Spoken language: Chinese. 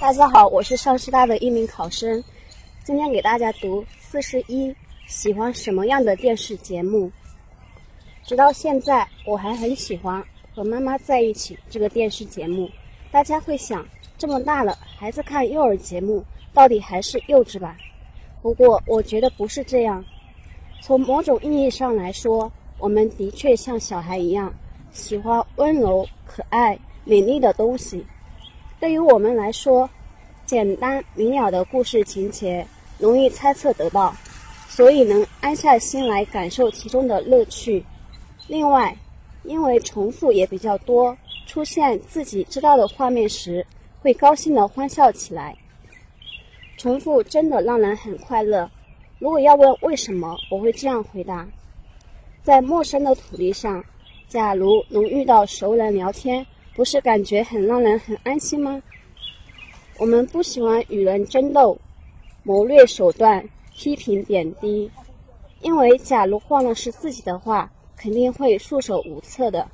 大家好，我是上师大的一名考生，今天给大家读四十一。喜欢什么样的电视节目？直到现在，我还很喜欢《和妈妈在一起》这个电视节目。大家会想，这么大了，孩子看幼儿节目，到底还是幼稚吧？不过，我觉得不是这样。从某种意义上来说，我们的确像小孩一样，喜欢温柔、可爱、美丽的东西。对于我们来说，简单明了的故事情节容易猜测得到。所以能安下心来感受其中的乐趣。另外，因为重复也比较多，出现自己知道的画面时，会高兴的欢笑起来。重复真的让人很快乐。如果要问为什么，我会这样回答：在陌生的土地上，假如能遇到熟人聊天，不是感觉很让人很安心吗？我们不喜欢与人争斗，谋略手段。批评贬低，因为假如换了是自己的话，肯定会束手无策的。